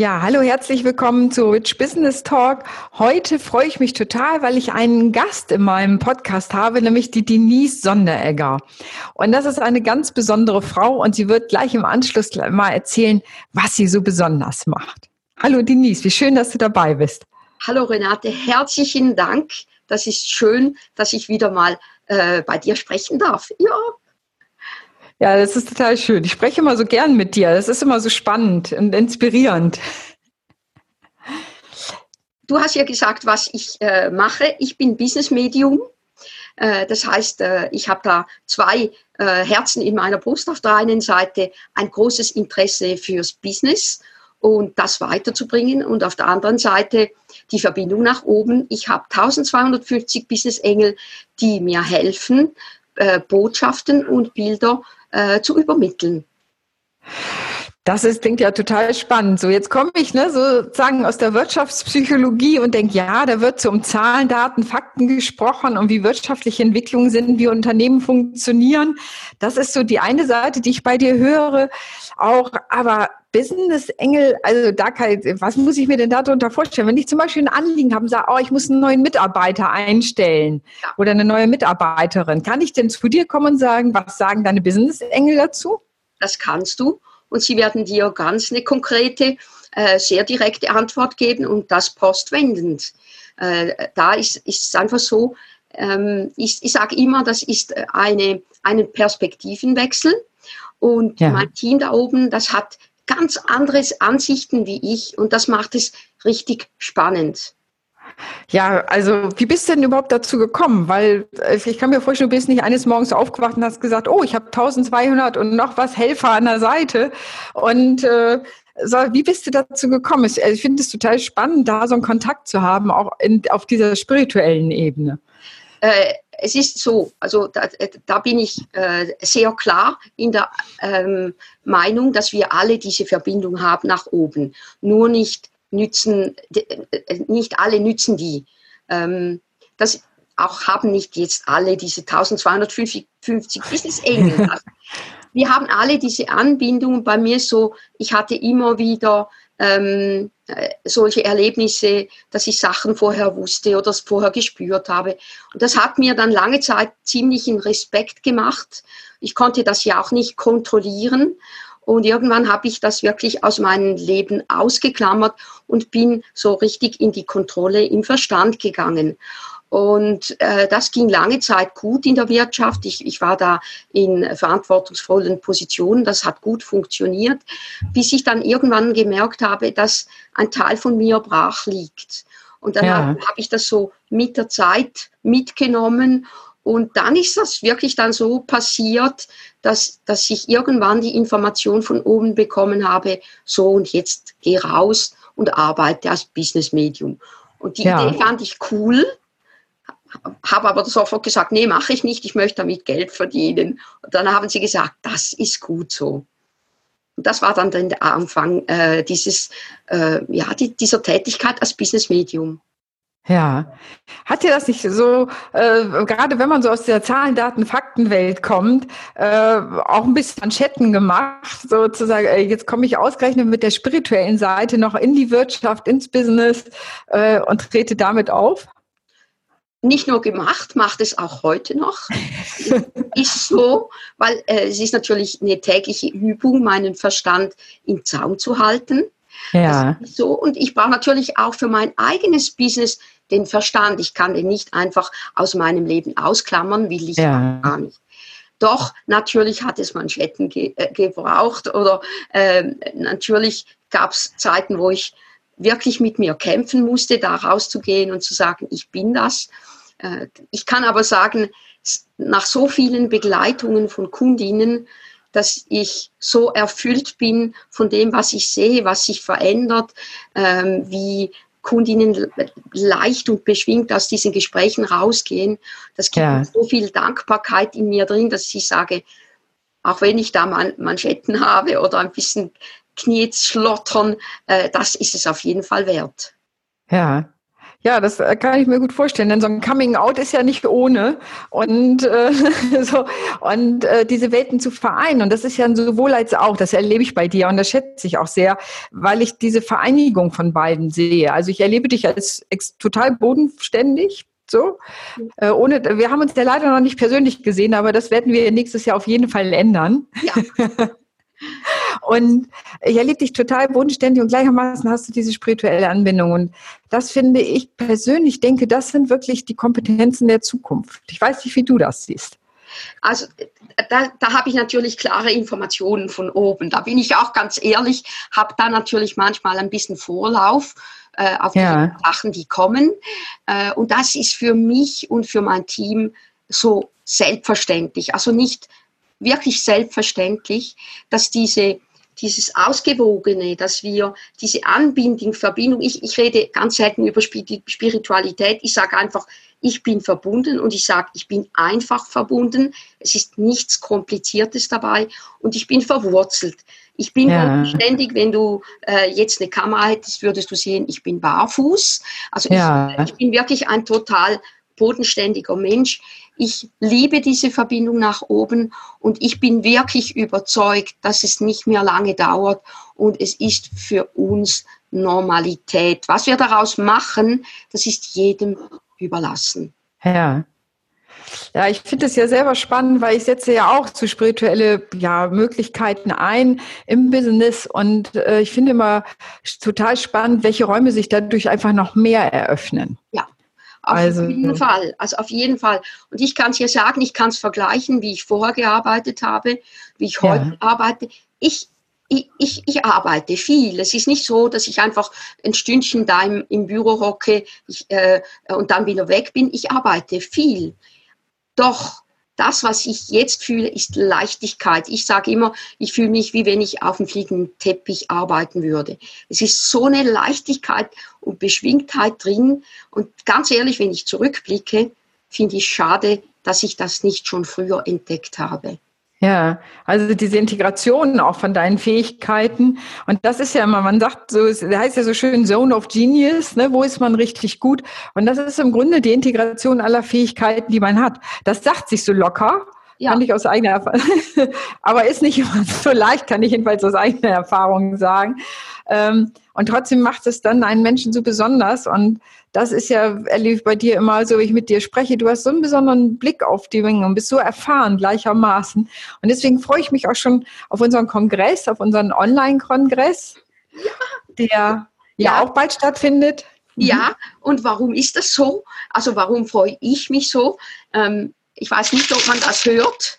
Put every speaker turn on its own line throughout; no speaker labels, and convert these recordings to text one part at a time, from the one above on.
Ja, hallo, herzlich willkommen zu Rich Business Talk. Heute freue ich mich total, weil ich einen Gast in meinem Podcast habe, nämlich die Denise Sonderegger. Und das ist eine ganz besondere Frau und sie wird gleich im Anschluss mal erzählen, was sie so besonders macht. Hallo Denise, wie schön, dass du dabei bist.
Hallo Renate, herzlichen Dank. Das ist schön, dass ich wieder mal äh, bei dir sprechen darf. Ja,
ja, das ist total schön. Ich spreche immer so gern mit dir. Das ist immer so spannend und inspirierend.
Du hast ja gesagt, was ich äh, mache. Ich bin Business Medium. Äh, das heißt, äh, ich habe da zwei äh, Herzen in meiner Brust. Auf der einen Seite ein großes Interesse fürs Business und das weiterzubringen und auf der anderen Seite die Verbindung nach oben. Ich habe 1250 Business Engel, die mir helfen, Botschaften und Bilder äh, zu übermitteln.
Das ist, klingt ja total spannend. So, jetzt komme ich ne, sozusagen aus der Wirtschaftspsychologie und denke, ja, da wird so um Zahlen, Daten, Fakten gesprochen und wie wirtschaftliche Entwicklungen sind, wie Unternehmen funktionieren. Das ist so die eine Seite, die ich bei dir höre. Auch, aber Business Engel, also da kann, was muss ich mir denn darunter vorstellen? Wenn ich zum Beispiel ein Anliegen habe und sage, oh, ich muss einen neuen Mitarbeiter einstellen oder eine neue Mitarbeiterin, kann ich denn zu dir kommen und sagen, was sagen deine Business Engel dazu?
Das kannst du und sie werden dir ganz eine konkrete, äh, sehr direkte Antwort geben und das postwendend. Äh, da ist, ist es einfach so, ähm, ich, ich sage immer, das ist eine, einen Perspektivenwechsel. Und ja. mein Team da oben, das hat ganz andere Ansichten wie ich und das macht es richtig spannend.
Ja, also wie bist du denn überhaupt dazu gekommen? Weil äh, ich kann mir vorstellen, du bist nicht eines Morgens aufgewacht und hast gesagt, oh, ich habe 1200 und noch was Helfer an der Seite. Und äh, so, wie bist du dazu gekommen? Ich, ich finde es total spannend, da so einen Kontakt zu haben, auch in, auf dieser spirituellen Ebene.
Äh, es ist so, also da, da bin ich äh, sehr klar in der ähm, Meinung, dass wir alle diese Verbindung haben nach oben. Nur nicht nützen, äh, nicht alle nützen die. Ähm, das auch haben nicht jetzt alle diese 1250 Business Engel. wir haben alle diese Anbindung. Bei mir so, ich hatte immer wieder ähm, äh, solche Erlebnisse, dass ich Sachen vorher wusste oder es vorher gespürt habe. Und das hat mir dann lange Zeit ziemlichen Respekt gemacht. Ich konnte das ja auch nicht kontrollieren. Und irgendwann habe ich das wirklich aus meinem Leben ausgeklammert und bin so richtig in die Kontrolle im Verstand gegangen. Und äh, das ging lange Zeit gut in der Wirtschaft. Ich, ich war da in verantwortungsvollen Positionen. Das hat gut funktioniert, bis ich dann irgendwann gemerkt habe, dass ein Teil von mir brach liegt. Und dann ja. habe hab ich das so mit der Zeit mitgenommen. Und dann ist das wirklich dann so passiert, dass, dass ich irgendwann die Information von oben bekommen habe, so und jetzt geh raus und arbeite als Business Medium. Und die ja. Idee fand ich cool habe aber sofort gesagt, nee, mache ich nicht, ich möchte damit Geld verdienen. Und dann haben sie gesagt, das ist gut so. Und das war dann der Anfang äh, dieses, äh, ja, die, dieser Tätigkeit als Business Medium.
Ja. Hat dir das nicht so, äh, gerade wenn man so aus der Zahlen, Daten, Faktenwelt kommt, äh, auch ein bisschen an Chatten gemacht, sozusagen, äh, jetzt komme ich ausgerechnet mit der spirituellen Seite noch in die Wirtschaft, ins Business äh, und trete damit auf?
nicht nur gemacht, macht es auch heute noch. ist so, weil äh, es ist natürlich eine tägliche Übung, meinen Verstand im Zaum zu halten. Ja. so. Und ich brauche natürlich auch für mein eigenes Business den Verstand. Ich kann den nicht einfach aus meinem Leben ausklammern, will ich ja. gar nicht. Doch, natürlich hat es Manschetten ge äh, gebraucht oder äh, natürlich gab es Zeiten, wo ich wirklich mit mir kämpfen musste, da rauszugehen und zu sagen, ich bin das. Äh, ich kann aber sagen, nach so vielen Begleitungen von Kundinnen, dass ich so erfüllt bin von dem, was ich sehe, was sich verändert, ähm, wie Kundinnen leicht und beschwingt aus diesen Gesprächen rausgehen. Das gibt ja. so viel Dankbarkeit in mir drin, dass ich sage, auch wenn ich da Manschetten habe oder ein bisschen Knie schlottern, äh, das ist es auf jeden Fall wert.
Ja, Ja, das äh, kann ich mir gut vorstellen, denn so ein Coming Out ist ja nicht ohne und äh, so und äh, diese Welten zu vereinen und das ist ja sowohl als auch, das erlebe ich bei dir und das schätze ich auch sehr, weil ich diese Vereinigung von beiden sehe. Also ich erlebe dich als total bodenständig, so. Äh, ohne, wir haben uns ja leider noch nicht persönlich gesehen, aber das werden wir nächstes Jahr auf jeden Fall ändern. Ja. Und ich erlebe dich total bodenständig und gleichermaßen hast du diese spirituelle Anbindung. Und das finde ich persönlich denke, das sind wirklich die Kompetenzen der Zukunft. Ich weiß nicht, wie du das siehst.
Also da, da habe ich natürlich klare Informationen von oben. Da bin ich auch ganz ehrlich, habe da natürlich manchmal ein bisschen Vorlauf äh, auf ja. die Sachen, die kommen. Äh, und das ist für mich und für mein Team so selbstverständlich. Also nicht wirklich selbstverständlich, dass diese dieses Ausgewogene, dass wir diese Anbindung, Verbindung, ich, ich rede ganz selten über Spiritualität, ich sage einfach, ich bin verbunden und ich sage, ich bin einfach verbunden, es ist nichts Kompliziertes dabei und ich bin verwurzelt. Ich bin ja. ständig, wenn du äh, jetzt eine Kamera hättest, würdest du sehen, ich bin barfuß. Also ja. ich, ich bin wirklich ein total bodenständiger Mensch. Ich liebe diese Verbindung nach oben und ich bin wirklich überzeugt, dass es nicht mehr lange dauert und es ist für uns Normalität. Was wir daraus machen, das ist jedem überlassen.
Ja. Ja, ich finde es ja selber spannend, weil ich setze ja auch zu spirituelle ja, Möglichkeiten ein im Business und äh, ich finde immer total spannend, welche Räume sich dadurch einfach noch mehr eröffnen.
Ja. Auf also, jeden Fall, also auf jeden Fall. Und ich kann es ja sagen, ich kann es vergleichen, wie ich vorher gearbeitet habe, wie ich heute ja. arbeite. Ich, ich, ich, ich, arbeite viel. Es ist nicht so, dass ich einfach ein Stündchen da im, im Büro hocke ich, äh, und dann wieder weg bin. Ich arbeite viel. Doch das, was ich jetzt fühle, ist Leichtigkeit. Ich sage immer, ich fühle mich, wie wenn ich auf dem fliegenden Teppich arbeiten würde. Es ist so eine Leichtigkeit und Beschwingtheit drin. Und ganz ehrlich, wenn ich zurückblicke, finde ich schade, dass ich das nicht schon früher entdeckt habe.
Ja, also diese Integration auch von deinen Fähigkeiten. Und das ist ja immer, man sagt so, es heißt ja so schön Zone of Genius, ne, wo ist man richtig gut? Und das ist im Grunde die Integration aller Fähigkeiten, die man hat. Das sagt sich so locker. Ja. Kann ich aus eigener Erfahrung, aber ist nicht immer so leicht, kann ich jedenfalls aus eigener Erfahrung sagen. Ähm, und trotzdem macht es dann einen Menschen so besonders. Und das ist ja, ich bei dir immer so, wie ich mit dir spreche. Du hast so einen besonderen Blick auf die Dinge und bist so erfahren gleichermaßen. Und deswegen freue ich mich auch schon auf unseren Kongress, auf unseren Online-Kongress, der ja. ja auch bald stattfindet.
Mhm. Ja, und warum ist das so? Also warum freue ich mich so? Ähm, ich weiß nicht, ob man das hört.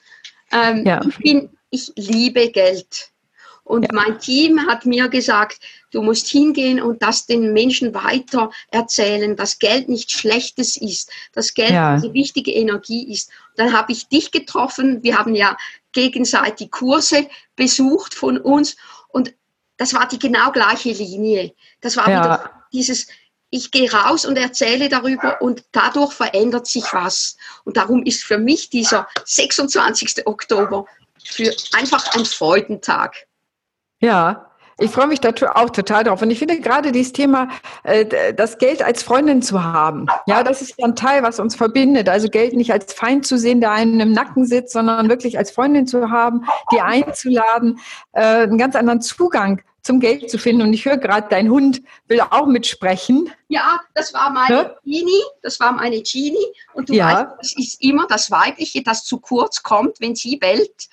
Ähm, ja. ich, bin, ich liebe Geld. Und ja. mein Team hat mir gesagt, du musst hingehen und das den Menschen weiter erzählen, dass Geld nichts Schlechtes ist, dass Geld ja. eine wichtige Energie ist. Dann habe ich dich getroffen. Wir haben ja gegenseitig Kurse besucht von uns und das war die genau gleiche Linie. Das war ja. wieder dieses, ich gehe raus und erzähle darüber und dadurch verändert sich was. Und darum ist für mich dieser 26. Oktober für einfach ein Freudentag.
Ja, ich freue mich da auch total drauf. Und ich finde gerade dieses Thema, äh, das Geld als Freundin zu haben, ja, das ist ja ein Teil, was uns verbindet. Also Geld nicht als Feind zu sehen, der einen im Nacken sitzt, sondern wirklich als Freundin zu haben, die einzuladen, äh, einen ganz anderen Zugang zum Geld zu finden. Und ich höre gerade, dein Hund will auch mitsprechen.
Ja, das war meine ja? Genie, das war meine Genie. Und du ja. weißt, das ist immer das Weibliche, das zu kurz kommt, wenn sie bellt.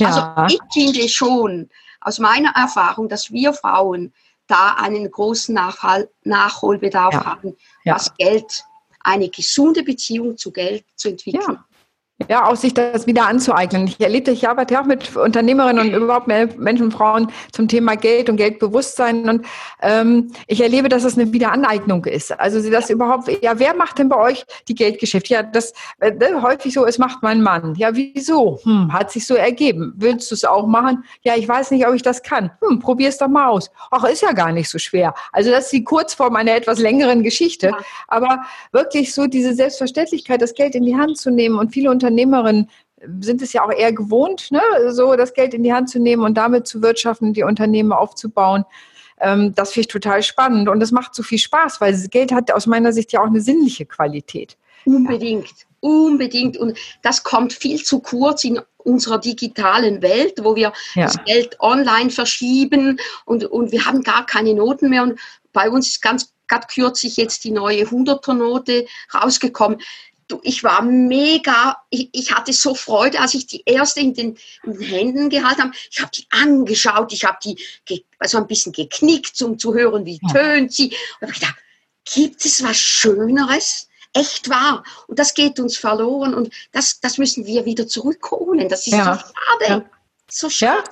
Also ja. ich finde schon, aus meiner Erfahrung, dass wir Frauen da einen großen Nachhol Nachholbedarf ja. haben, was. Geld, eine gesunde Beziehung zu Geld zu entwickeln.
Ja. Auch sich das wieder anzueignen. Ich erlebe, ich arbeite ja auch mit Unternehmerinnen und überhaupt mehr Menschen, Frauen zum Thema Geld und Geldbewusstsein. Und ähm, ich erlebe, dass es eine Wiederaneignung ist. Also sie das überhaupt, ja, wer macht denn bei euch die Geldgeschäfte? Ja, das äh, häufig so, es macht mein Mann. Ja, wieso? Hm, hat sich so ergeben. Willst du es auch machen? Ja, ich weiß nicht, ob ich das kann. Hm, probier es doch mal aus. Ach, ist ja gar nicht so schwer. Also das ist die Kurzform einer etwas längeren Geschichte. Aber wirklich so diese Selbstverständlichkeit, das Geld in die Hand zu nehmen und viele Unternehmerinnen sind es ja auch eher gewohnt, ne, so das Geld in die Hand zu nehmen und damit zu wirtschaften, die Unternehmen aufzubauen. Ähm, das finde ich total spannend und das macht so viel Spaß, weil Geld hat aus meiner Sicht ja auch eine sinnliche Qualität.
Unbedingt. Ja. Unbedingt. Und das kommt viel zu kurz in unserer digitalen Welt, wo wir ja. das Geld online verschieben und, und wir haben gar keine Noten mehr. Und bei uns ist ganz gerade kürzlich jetzt die neue 100er-Note rausgekommen. Du, ich war mega, ich, ich, hatte so Freude, als ich die erste in den, in den Händen gehalten habe. Ich habe die angeschaut, ich habe die also ein bisschen geknickt, um zu hören, wie ja. tönt sie. Und ich gedacht, gibt es was Schöneres? echt wahr. Und das geht uns verloren und das, das müssen wir wieder zurückholen. Das ist ja. so schade. Ja. So schade.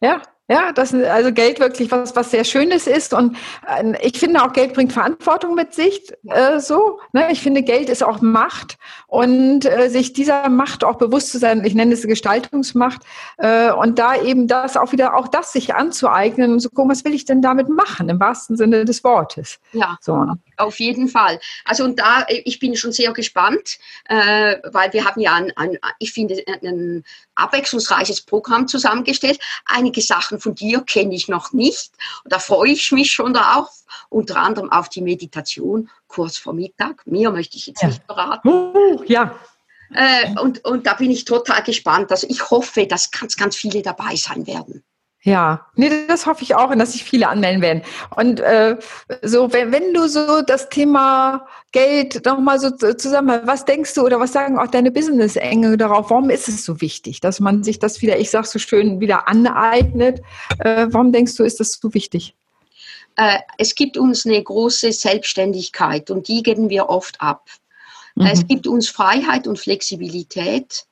Ja. ja. Ja, das ist also Geld wirklich was, was sehr Schönes ist. Und äh, ich finde auch, Geld bringt Verantwortung mit sich. Äh, so, ne? Ich finde, Geld ist auch Macht und äh, sich dieser Macht auch bewusst zu sein, ich nenne es Gestaltungsmacht, äh, und da eben das auch wieder, auch das sich anzueignen und zu gucken, was will ich denn damit machen, im wahrsten Sinne des Wortes.
Ja. So. Auf jeden Fall. Also und da, ich bin schon sehr gespannt, äh, weil wir haben ja ein, ein, ich finde, ein abwechslungsreiches Programm zusammengestellt. Einige Sachen von dir kenne ich noch nicht. Und da freue ich mich schon darauf. Unter anderem auf die Meditation kurz vor Mittag. Mir möchte ich jetzt ja. nicht beraten. Uh,
ja.
Äh, und, und da bin ich total gespannt. Also ich hoffe, dass ganz, ganz viele dabei sein werden.
Ja, nee, das hoffe ich auch und dass sich viele anmelden werden. Und äh, so, wenn, wenn du so das Thema Geld nochmal so zusammen, was denkst du oder was sagen auch deine Business-Enge darauf? Warum ist es so wichtig, dass man sich das wieder, ich sag so schön, wieder aneignet? Äh, warum denkst du, ist das so wichtig?
Äh, es gibt uns eine große Selbstständigkeit und die geben wir oft ab. Mhm. Es gibt uns Freiheit und Flexibilität.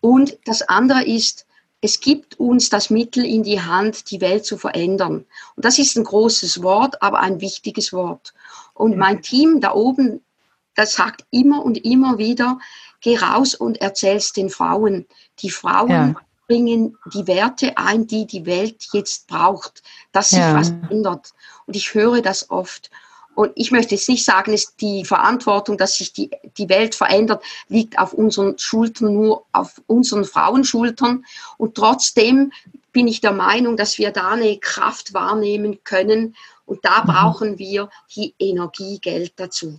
Und das andere ist, es gibt uns das Mittel in die Hand, die Welt zu verändern. Und das ist ein großes Wort, aber ein wichtiges Wort. Und mein Team da oben, das sagt immer und immer wieder, geh raus und erzähl's den Frauen. Die Frauen ja. bringen die Werte ein, die die Welt jetzt braucht, dass sich ja. was ändert. Und ich höre das oft. Und ich möchte jetzt nicht sagen, dass die Verantwortung, dass sich die, die Welt verändert, liegt auf unseren Schultern, nur auf unseren Frauenschultern. Und trotzdem bin ich der Meinung, dass wir da eine Kraft wahrnehmen können. Und da mhm. brauchen wir die Energiegeld dazu.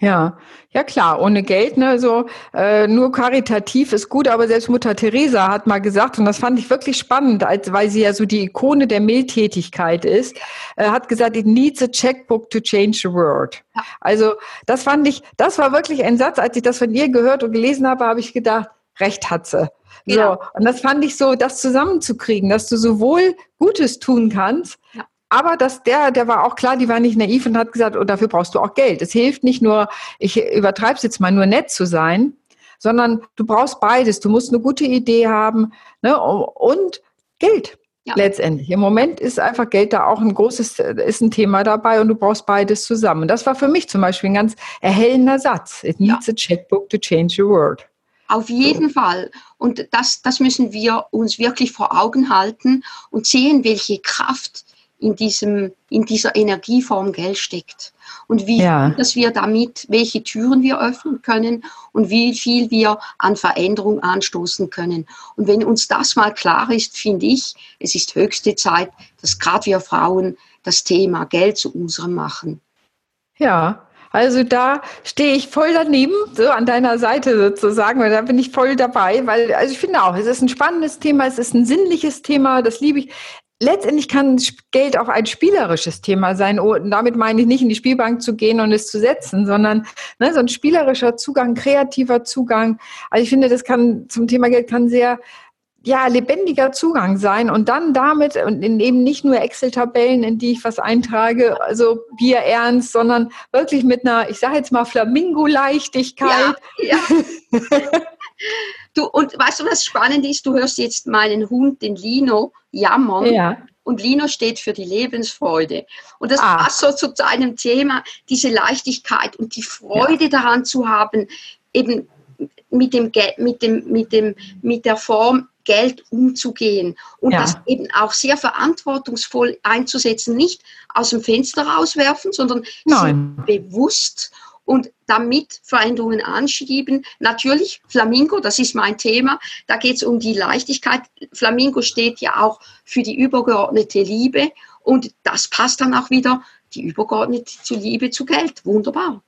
Ja, ja klar, ohne Geld, ne, so äh, nur karitativ ist gut, aber selbst Mutter Teresa hat mal gesagt, und das fand ich wirklich spannend, als weil sie ja so die Ikone der Mildtätigkeit ist, äh, hat gesagt, it needs a checkbook to change the world. Ja. Also das fand ich, das war wirklich ein Satz, als ich das von ihr gehört und gelesen habe, habe ich gedacht, recht hat sie. So, ja. und das fand ich so, das zusammenzukriegen, dass du sowohl Gutes tun kannst, ja aber dass der, der war auch klar, die war nicht naiv und hat gesagt, und oh, dafür brauchst du auch Geld. Es hilft nicht nur, ich übertreibe es jetzt mal, nur nett zu sein, sondern du brauchst beides. Du musst eine gute Idee haben ne, und Geld. Ja. Letztendlich. Im Moment ist einfach Geld da auch ein großes, ist ein Thema dabei und du brauchst beides zusammen. Das war für mich zum Beispiel ein ganz erhellender Satz. It needs ja. a checkbook to change the world.
Auf jeden so. Fall. Und das, das müssen wir uns wirklich vor Augen halten und sehen, welche Kraft in, diesem, in dieser Energieform Geld steckt. Und wie ja. dass wir damit, welche Türen wir öffnen können und wie viel wir an Veränderung anstoßen können. Und wenn uns das mal klar ist, finde ich, es ist höchste Zeit, dass gerade wir Frauen das Thema Geld zu unserem machen.
Ja, also da stehe ich voll daneben, so an deiner Seite sozusagen, weil da bin ich voll dabei, weil, also ich finde auch, es ist ein spannendes Thema, es ist ein sinnliches Thema, das liebe ich letztendlich kann Geld auch ein spielerisches Thema sein. Und oh, damit meine ich nicht in die Spielbank zu gehen und es zu setzen, sondern ne, so ein spielerischer Zugang, kreativer Zugang. Also ich finde, das kann zum Thema Geld kann sehr ja, lebendiger Zugang sein und dann damit und eben nicht nur Excel-Tabellen, in die ich was eintrage, also Bier ernst, sondern wirklich mit einer, ich sage jetzt mal Flamingo-Leichtigkeit. Ja, ja.
Du, und weißt du, was spannend ist? Du hörst jetzt meinen Hund, den Lino, jammern. Ja. Und Lino steht für die Lebensfreude. Und das ah. passt so zu einem Thema, diese Leichtigkeit und die Freude ja. daran zu haben, eben mit dem, mit dem, mit dem, mit der Form Geld umzugehen und ja. das eben auch sehr verantwortungsvoll einzusetzen, nicht aus dem Fenster rauswerfen, sondern bewusst und damit Veränderungen anschieben. Natürlich Flamingo, das ist mein Thema, da geht es um die Leichtigkeit. Flamingo steht ja auch für die übergeordnete Liebe Und das passt dann auch wieder, die übergeordnete Liebe zu Geld. Wunderbar.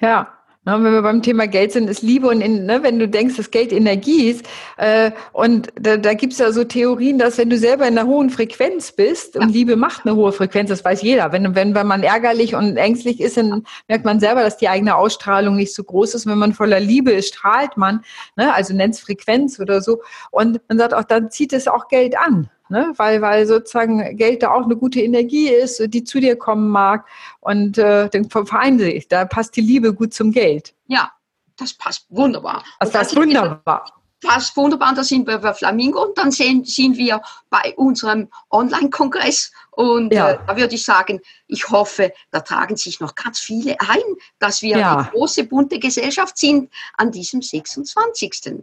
Ja, wenn wir beim Thema Geld sind, ist Liebe und in, ne, wenn du denkst, dass Geld Energie ist, äh, und da, da gibt es ja so Theorien, dass wenn du selber in einer hohen Frequenz bist, und Liebe macht eine hohe Frequenz, das weiß jeder. Wenn, wenn, wenn man ärgerlich und ängstlich ist, dann merkt man selber, dass die eigene Ausstrahlung nicht so groß ist. Wenn man voller Liebe ist, strahlt man, ne, also nennt es Frequenz oder so. Und man sagt auch, dann zieht es auch Geld an ne? weil, weil sozusagen Geld da auch eine gute Energie ist, die zu dir kommen mag und äh, dann vereinen sich. Da passt die Liebe gut zum Geld.
Ja, das passt wunderbar.
Das ist wunderbar.
Passt wunderbar, da sind wir bei Flamingo und dann sehen, sind wir bei unserem Online-Kongress und ja. äh, da würde ich sagen, ich hoffe, da tragen sich noch ganz viele ein, dass wir ja. eine große, bunte Gesellschaft sind an diesem 26.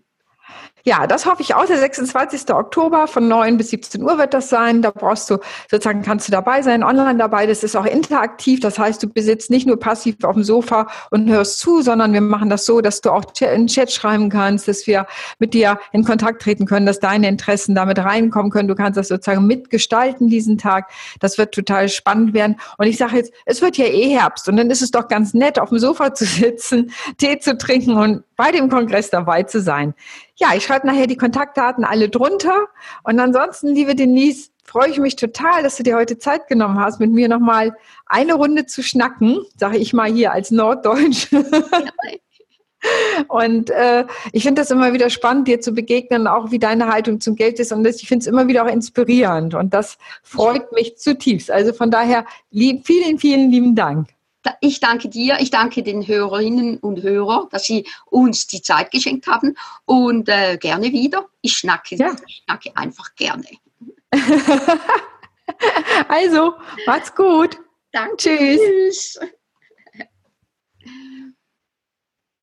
Ja, das hoffe ich auch. Der 26. Oktober von 9 bis 17 Uhr wird das sein. Da brauchst du sozusagen, kannst du dabei sein, online dabei. Das ist auch interaktiv. Das heißt, du besitzt nicht nur passiv auf dem Sofa und hörst zu, sondern wir machen das so, dass du auch in Chat schreiben kannst, dass wir mit dir in Kontakt treten können, dass deine Interessen damit reinkommen können. Du kannst das sozusagen mitgestalten diesen Tag. Das wird total spannend werden. Und ich sage jetzt, es wird ja eh Herbst und dann ist es doch ganz nett, auf dem Sofa zu sitzen, Tee zu trinken und bei dem Kongress dabei zu sein. Ja, ich schreibe nachher die Kontaktdaten alle drunter. Und ansonsten, liebe Denise, freue ich mich total, dass du dir heute Zeit genommen hast, mit mir nochmal eine Runde zu schnacken, sage ich mal hier als Norddeutsch. Und äh, ich finde das immer wieder spannend, dir zu begegnen, auch wie deine Haltung zum Geld ist. Und das, ich finde es immer wieder auch inspirierend. Und das freut mich zutiefst. Also von daher, lieb, vielen, vielen lieben Dank.
Ich danke dir, ich danke den Hörerinnen und Hörern, dass sie uns die Zeit geschenkt haben und äh, gerne wieder. Ich schnacke, ja. ich schnacke einfach gerne.
also, macht's gut.
Danke. Tschüss.